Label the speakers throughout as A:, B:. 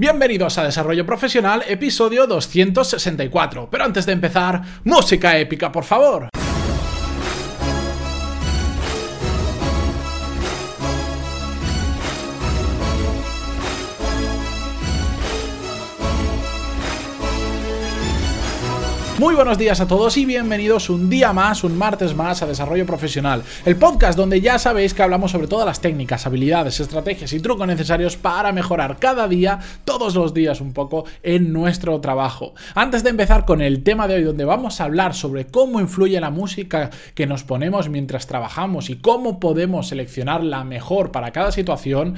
A: Bienvenidos a Desarrollo Profesional, episodio 264. Pero antes de empezar, música épica, por favor. Muy buenos días a todos y bienvenidos un día más, un martes más a Desarrollo Profesional, el podcast donde ya sabéis que hablamos sobre todas las técnicas, habilidades, estrategias y trucos necesarios para mejorar cada día, todos los días un poco, en nuestro trabajo. Antes de empezar con el tema de hoy, donde vamos a hablar sobre cómo influye la música que nos ponemos mientras trabajamos y cómo podemos seleccionar la mejor para cada situación,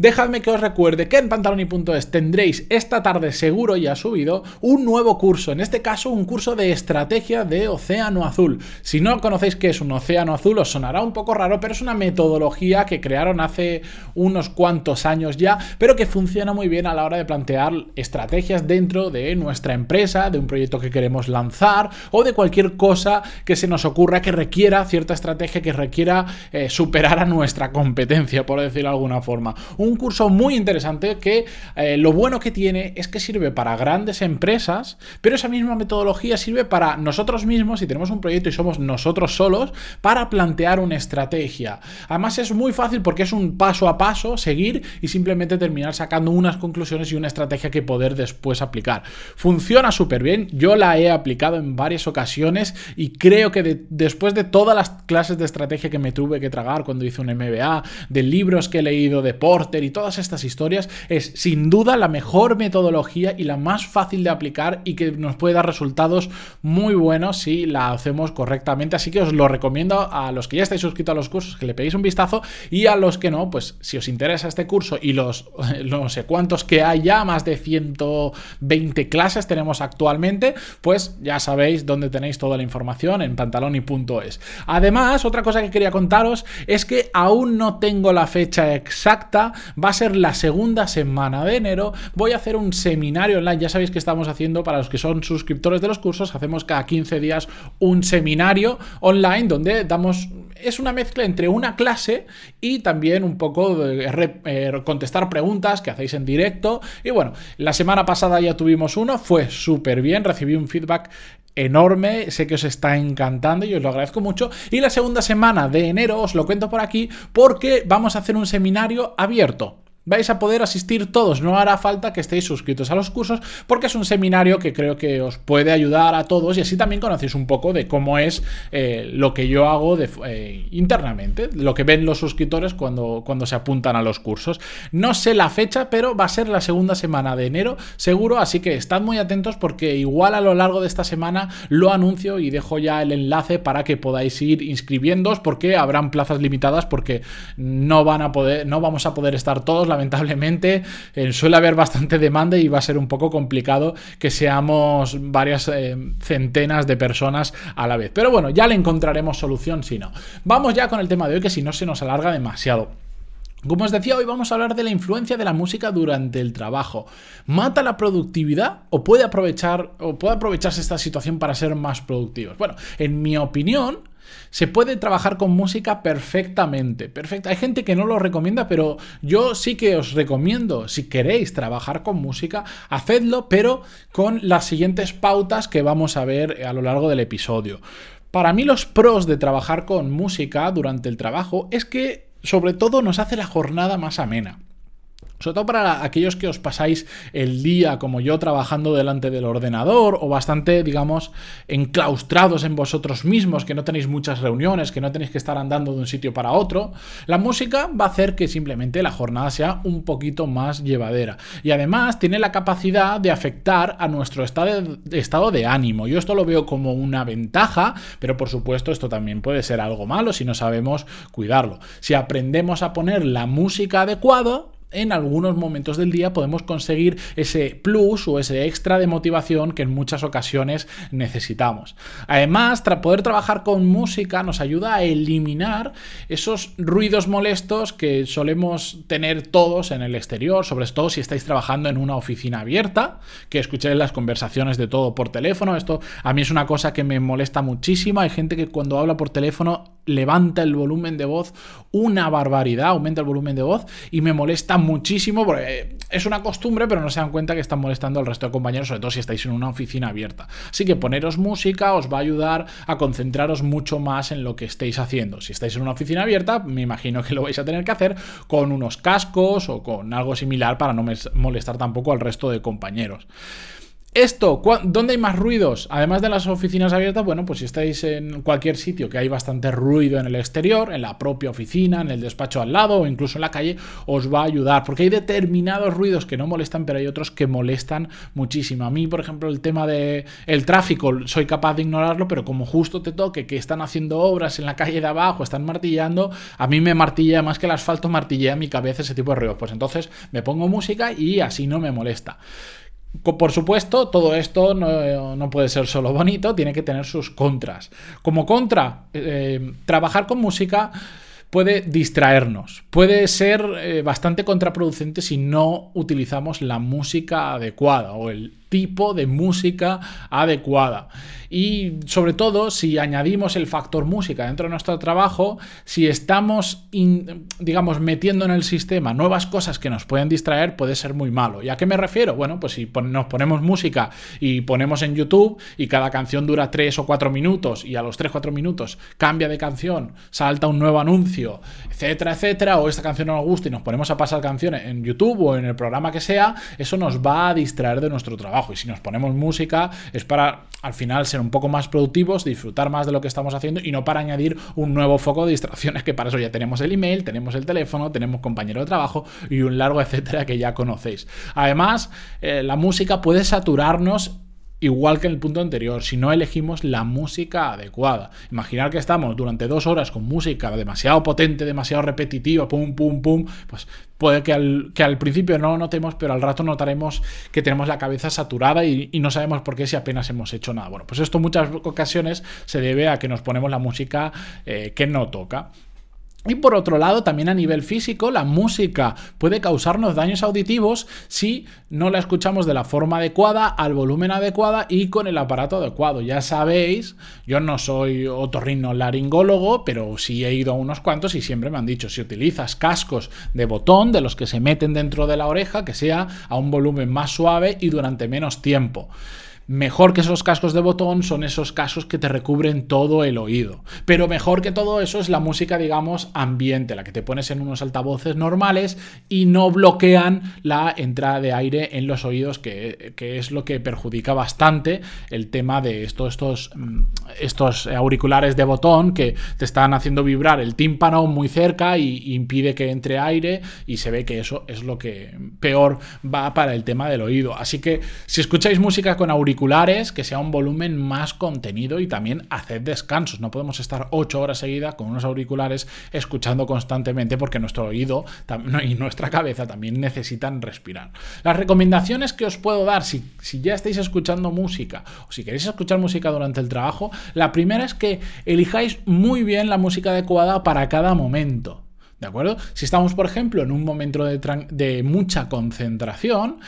A: Dejadme que os recuerde que en pantaloni.es tendréis esta tarde seguro ya subido un nuevo curso, en este caso un curso de estrategia de Océano Azul. Si no conocéis qué es un Océano Azul os sonará un poco raro, pero es una metodología que crearon hace unos cuantos años ya, pero que funciona muy bien a la hora de plantear estrategias dentro de nuestra empresa, de un proyecto que queremos lanzar o de cualquier cosa que se nos ocurra que requiera cierta estrategia, que requiera eh, superar a nuestra competencia, por decirlo de alguna forma curso muy interesante que eh, lo bueno que tiene es que sirve para grandes empresas, pero esa misma metodología sirve para nosotros mismos, si tenemos un proyecto y somos nosotros solos, para plantear una estrategia. Además es muy fácil porque es un paso a paso, seguir y simplemente terminar sacando unas conclusiones y una estrategia que poder después aplicar. Funciona súper bien, yo la he aplicado en varias ocasiones y creo que después de todas las clases de estrategia que me tuve que tragar cuando hice un MBA, de libros que he leído de Y todas estas historias es sin duda la mejor metodología y la más fácil de aplicar y que nos puede dar resultados muy buenos si la hacemos correctamente. Así que os lo recomiendo a los que ya estáis suscritos a los cursos que le pedéis un vistazo y a los que no, pues si os interesa este curso y los no sé cuántos que hay ya, más de 120 clases tenemos actualmente, pues ya sabéis dónde tenéis toda la información en pantaloni.es. Además, otra cosa que quería contaros es que aún no tengo la fecha exacta va a ser la segunda semana de enero. Voy a hacer un seminario online. Ya sabéis que estamos haciendo, para los que son suscriptores de los cursos, hacemos cada 15 días un seminario online donde damos. Es una mezcla entre una clase y también un poco de eh, contestar preguntas que hacéis en directo. Y bueno, la semana pasada ya tuvimos uno, fue súper bien, recibí un feedback enorme, sé que os está encantando y os lo agradezco mucho. Y la segunda semana de enero os lo cuento por aquí porque vamos a hacer un seminario abierto vais a poder asistir todos. No hará falta que estéis suscritos a los cursos porque es un seminario que creo que os puede ayudar a todos y así también conocéis un poco de cómo es eh, lo que yo hago eh, internamente, lo que ven los suscriptores cuando, cuando se apuntan a los cursos. No sé la fecha, pero va a ser la segunda semana de enero, seguro, así que estad muy atentos porque igual a lo largo de esta semana lo anuncio y dejo ya el enlace para que podáis ir inscribiéndoos porque habrán plazas limitadas porque no van a poder, no vamos a poder estar todos. Lamentablemente eh, suele haber bastante demanda y va a ser un poco complicado que seamos varias eh, centenas de personas a la vez. Pero bueno, ya le encontraremos solución si no. Vamos ya con el tema de hoy que si no se nos alarga demasiado. Como os decía, hoy vamos a hablar de la influencia de la música durante el trabajo. ¿Mata la productividad o puede aprovechar o puede aprovecharse esta situación para ser más productivos? Bueno, en mi opinión, se puede trabajar con música perfectamente. Perfecto. Hay gente que no lo recomienda, pero yo sí que os recomiendo, si queréis trabajar con música, hacedlo, pero con las siguientes pautas que vamos a ver a lo largo del episodio. Para mí los pros de trabajar con música durante el trabajo es que sobre todo nos hace la jornada más amena. Sobre todo para aquellos que os pasáis el día como yo trabajando delante del ordenador o bastante, digamos, enclaustrados en vosotros mismos, que no tenéis muchas reuniones, que no tenéis que estar andando de un sitio para otro, la música va a hacer que simplemente la jornada sea un poquito más llevadera. Y además tiene la capacidad de afectar a nuestro estado de, ánimo. Yo esto lo veo como una ventaja, pero por supuesto esto también puede ser algo malo si no sabemos cuidarlo. Si aprendemos a poner la música adecuada, en algunos momentos del día podemos conseguir ese plus o ese extra de motivación que en muchas ocasiones necesitamos. Además, poder trabajar con música nos ayuda a eliminar esos ruidos molestos que solemos tener todos en el exterior, sobre todo si estáis trabajando en una oficina abierta, que escuchéis las conversaciones de todo por teléfono. Esto a mí es una cosa que me molesta muchísimo. Hay gente que cuando habla por teléfono levanta el volumen de voz una barbaridad, aumenta el volumen de voz y me molesta muchísimo, porque es una costumbre, pero no se dan cuenta que están molestando al resto de compañeros, sobre todo si estáis en una oficina abierta. Así que poneros música os va a ayudar a concentraros mucho más en lo que estéis haciendo. Si estáis en una oficina abierta, me imagino que lo vais a tener que hacer con unos cascos o con algo similar para no molestar tampoco al resto de compañeros. Esto, ¿dónde hay más ruidos? Además de las oficinas abiertas, bueno, pues si estáis en cualquier sitio que hay bastante ruido en el exterior, en la propia oficina, en el despacho al lado o incluso en la calle, os va a ayudar. Porque hay determinados ruidos que no molestan, pero hay otros que molestan muchísimo. A mí, por ejemplo, el tema del el tráfico, soy capaz de ignorarlo, pero como justo te toque que están haciendo obras en la calle de abajo, están martillando, a mí me martilla más que el asfalto, martillea mi cabeza ese tipo de ruidos. Pues entonces me pongo música y así no me molesta. Por supuesto, todo esto no, puede ser solo bonito, tiene que tener sus contras. Como contra, eh, trabajar con música puede distraernos, puede ser eh, bastante contraproducente si no utilizamos la música adecuada o el tipo de música adecuada. Y sobre todo, si añadimos el factor música dentro de nuestro trabajo, si estamos, digamos, metiendo en el sistema nuevas cosas que nos pueden distraer, puede ser muy malo. ¿Y a qué me refiero? Bueno, pues si nos ponemos música y ponemos en YouTube y cada canción dura 3 o 4 minutos y a los 3-4 minutos cambia de canción, salta un nuevo anuncio, etcétera, etcétera, o esta canción no nos gusta y nos ponemos a pasar canciones en YouTube o en el programa que sea, eso nos va a distraer de nuestro trabajo. Y si nos ponemos música es para al final ser un poco más productivos, disfrutar más de lo que estamos haciendo y no para añadir un nuevo foco de distracciones que para eso ya tenemos el email, tenemos el teléfono, tenemos compañero de trabajo y un largo etcétera que ya conocéis. Además, eh, la música puede saturarnos igual que en el punto anterior, si no elegimos la música adecuada. Imaginar que estamos durante dos horas con música demasiado potente, demasiado repetitiva, pum, pum, pum, pues puede que al, principio no notemos, pero al rato notaremos que tenemos la cabeza saturada y, no sabemos por qué si apenas hemos hecho nada. Bueno, pues esto en muchas ocasiones se debe a que nos ponemos la música eh, que no toca. Y por otro lado, también a nivel físico, la música puede causarnos daños auditivos si no la escuchamos de la forma adecuada, al volumen adecuada y con el aparato adecuado. Ya sabéis, yo no soy otorrino laringólogo, pero sí he ido a unos cuantos y siempre me han dicho, si utilizas cascos de botón, de los que se meten dentro de la oreja, que sea a un volumen más suave y durante menos tiempo. Mejor que esos cascos de botón son esos cascos que te recubren todo el oído. Pero mejor que todo eso es la música, digamos, ambiente, la que te pones en unos altavoces normales y no bloquean la entrada de aire en los oídos, que, es lo que perjudica bastante el tema de estos, estos, mm, estos auriculares de botón que te están haciendo vibrar el tímpano muy cerca y impide que entre aire y se ve que eso es lo que peor va para el tema del oído. Así que si escucháis música con auriculares, que sea un volumen más contenido y también haced descansos. No podemos estar 8 horas seguidas con unos auriculares escuchando constantemente porque nuestro oído y nuestra cabeza también necesitan respirar. Las recomendaciones que os puedo dar si, ya estáis escuchando música o si queréis escuchar música durante el trabajo, la primera es que elijáis muy bien la música adecuada para cada momento. ¿De acuerdo? Si estamos, por ejemplo, en un momento de mucha concentración,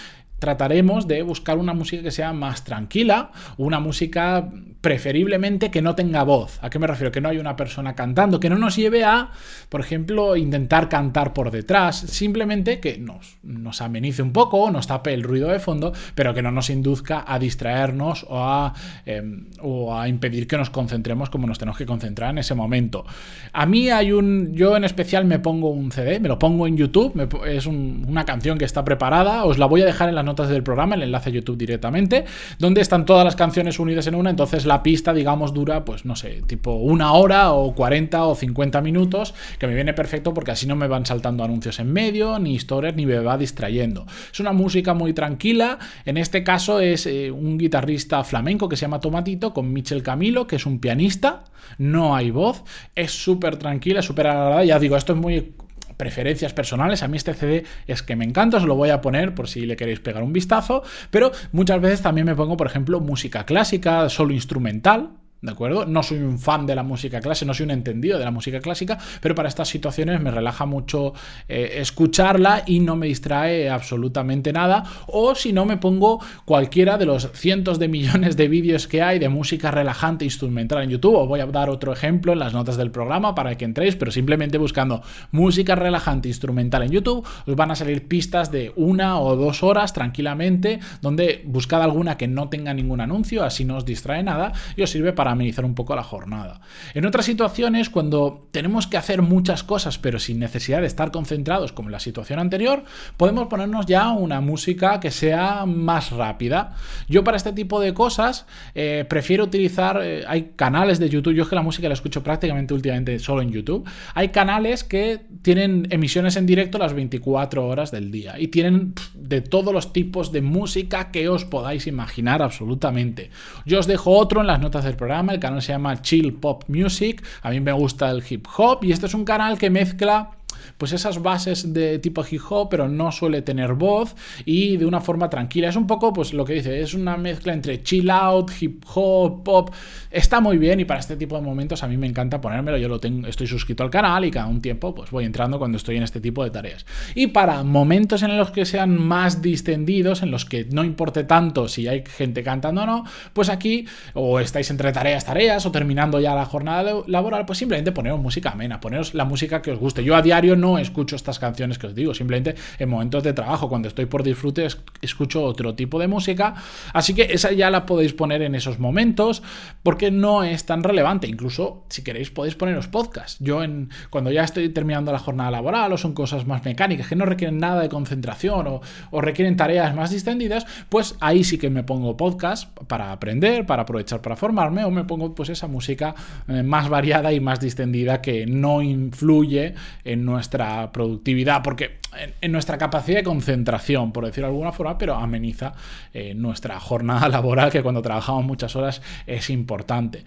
A: trataremos de buscar una música que sea más tranquila, una música preferiblemente que no tenga voz. ¿A qué me refiero? Que no haya una persona cantando, que no nos lleve a, por ejemplo, intentar cantar por detrás, simplemente que nos, amenice un poco, nos tape el ruido de fondo, pero que no nos induzca a distraernos o a, em, o a impedir que nos concentremos como nos tenemos que concentrar en ese momento. A mí hay un, yo en especial me pongo un CD, me lo pongo en YouTube, es una canción que está preparada, os la voy a dejar en las notas del programa, el enlace a YouTube directamente, donde están todas las canciones unidas en una, entonces la pista, digamos, dura, pues no sé, tipo una hora o 40 o 50 minutos, que me viene perfecto porque así no me van saltando anuncios en medio, ni historias, ni me va distrayendo. Es una música muy tranquila, en este caso es eh, un guitarrista flamenco que se llama Tomatito, con Michel Camilo, que es un pianista, no hay voz, es súper tranquila, súper agradable, ya digo, esto es muy preferencias personales. A mí este CD es que me encanta, os lo voy a poner por si le queréis pegar un vistazo, pero muchas veces también me pongo, por ejemplo, música clásica, solo instrumental, ¿de acuerdo? No soy un fan de la música clásica, no soy un entendido de la música clásica, pero para estas situaciones me relaja mucho eh, escucharla y no me distrae absolutamente nada. O si no, me pongo cualquiera de los cientos de millones de vídeos que hay de música relajante instrumental en YouTube. Os voy a dar otro ejemplo en las notas del programa para que entréis, pero simplemente buscando música relajante instrumental en YouTube, os van a salir pistas de una o dos horas tranquilamente, donde buscad alguna que no tenga ningún anuncio, así no os distrae nada y os sirve para amenizar un poco la jornada. En otras situaciones, cuando tenemos que hacer muchas cosas pero sin necesidad de estar concentrados, como en la situación anterior, podemos ponernos ya una música que sea más rápida. Yo para este tipo de cosas eh, prefiero utilizar, eh, hay canales de YouTube, yo es que la música la escucho prácticamente últimamente solo en YouTube, hay canales que tienen emisiones en directo las 24 horas del día y tienen de todos los tipos de música que os podáis imaginar absolutamente. Yo os dejo otro en las notas del programa el canal se llama Chill Pop Music, a mí me gusta el hip hop y este es un canal que mezcla pues esas bases de tipo hip hop, pero no suele tener voz y de una forma tranquila. Es un poco, pues lo que dice, es una mezcla entre chill out, hip hop, pop. Está muy bien y para este tipo de momentos a mí me encanta ponérmelo. Yo lo tengo, estoy suscrito al canal y cada un tiempo pues voy entrando cuando estoy en este tipo de tareas. Y para momentos en los que sean más distendidos, en los que no importe tanto si hay gente cantando o no, pues aquí o estáis entre tareas, tareas o terminando ya la jornada laboral, pues simplemente poneros música amena, poneros la música que os guste. Yo a diario no escucho estas canciones que os digo, simplemente en momentos de trabajo, cuando estoy por disfrute, escucho otro tipo de música. Así que esa ya la podéis poner en esos momentos, porque no es tan relevante. Incluso, si queréis, podéis poneros podcast. Yo, en, cuando ya estoy terminando la jornada laboral, o son cosas más mecánicas que no requieren nada de concentración o, o requieren tareas más distendidas, pues ahí sí que me pongo podcast para aprender, para aprovechar para formarme, o me pongo pues esa música eh, más variada y más distendida que no influye en nuestra productividad, porque en, nuestra capacidad de concentración, por decirlo de alguna forma, pero ameniza eh, nuestra jornada laboral, que cuando trabajamos muchas horas es importante.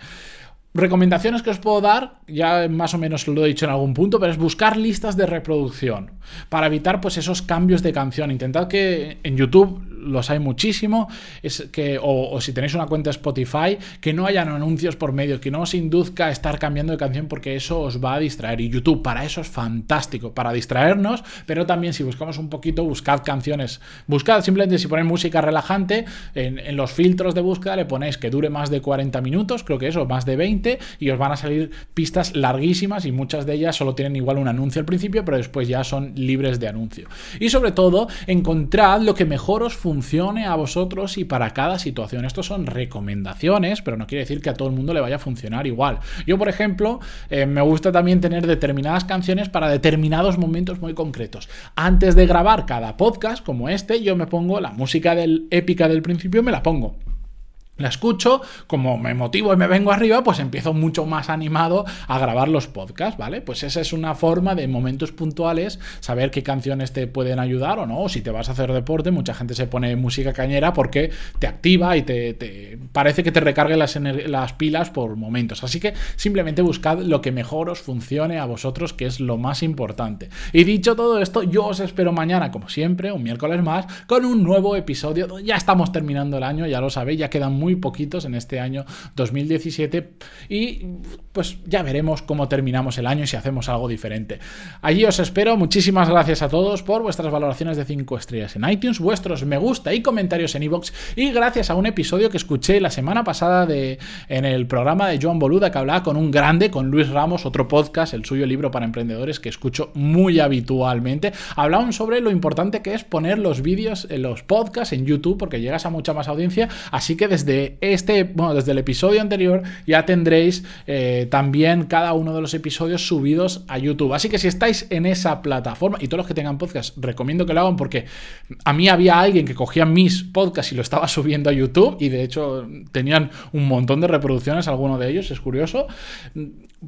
A: Recomendaciones que os puedo dar, ya más o menos lo he dicho en algún punto, pero es buscar listas de reproducción para evitar pues esos cambios de canción. Intentad que en YouTube los hay muchísimo, es que, o, si tenéis una cuenta Spotify, que no hayan anuncios por medio, que no os induzca a estar cambiando de canción porque eso os va a distraer. Y YouTube para eso es fantástico, para distraernos, pero también si buscamos un poquito, buscad canciones. Buscad simplemente si ponéis música relajante, en, en los filtros de búsqueda le ponéis que dure más de 40 minutos, creo que eso, más de 20, y os van a salir pistas larguísimas y muchas de ellas solo tienen igual un anuncio al principio, pero después ya son libres de anuncio. Y sobre todo, encontrad lo que mejor os funciona funcione a vosotros y para cada situación. Estos son recomendaciones, pero no quiere decir que a todo el mundo le vaya a funcionar igual. Yo, por ejemplo, eh, me gusta también tener determinadas canciones para determinados momentos muy concretos. Antes de grabar cada podcast como este, yo me pongo la música del épica del principio, me la pongo la escucho, como me motivo y me vengo arriba, pues empiezo mucho más animado a grabar los podcasts, ¿vale? Pues esa es una forma de momentos puntuales, saber qué canciones te pueden ayudar o no. O si te vas a hacer deporte, mucha gente se pone música cañera porque te activa y te, parece que te recargue las, las pilas por momentos. Así que simplemente buscad lo que mejor os funcione a vosotros, que es lo más importante. Y dicho todo esto, yo os espero mañana, como siempre, un miércoles más, con un nuevo episodio. Ya estamos terminando el año, ya lo sabéis, ya quedan muy poquitos en este año 2017 y pues ya veremos cómo terminamos el año y si hacemos algo diferente. Allí os espero, muchísimas gracias a todos por vuestras valoraciones de 5 estrellas en iTunes, vuestros me gusta y comentarios en iVoox y gracias a un episodio que escuché la semana pasada de, en el programa de Joan Boluda que hablaba con un grande, con Luis Ramos, otro podcast, el suyo libro para emprendedores que escucho muy habitualmente. Hablaban sobre lo importante que es poner los vídeos, los podcasts en YouTube porque llegas a mucha más audiencia, así que desde este, bueno, desde el episodio anterior ya tendréis eh, también cada uno de los episodios subidos a YouTube. Así que si estáis en esa plataforma, y todos los que tengan podcast, recomiendo que lo hagan porque a mí había alguien que cogía mis podcasts y lo estaba subiendo a YouTube y de hecho tenían un montón de reproducciones, alguno de ellos, es curioso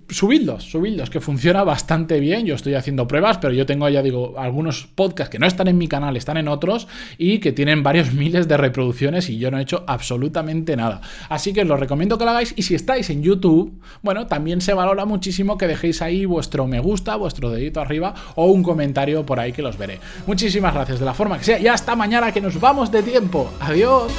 A: subidlos, subidlos, que funciona bastante bien. Yo estoy haciendo pruebas, pero yo tengo ya, digo, algunos podcasts que no están en mi canal, están en otros y que tienen varios miles de reproducciones y yo no he hecho absolutamente nada. Así que os lo recomiendo que lo hagáis y si estáis en YouTube, bueno, también se valora muchísimo que dejéis ahí vuestro me gusta, vuestro dedito arriba o un comentario por ahí que los veré. Muchísimas gracias de la forma que sea y hasta mañana que nos vamos de tiempo. Adiós.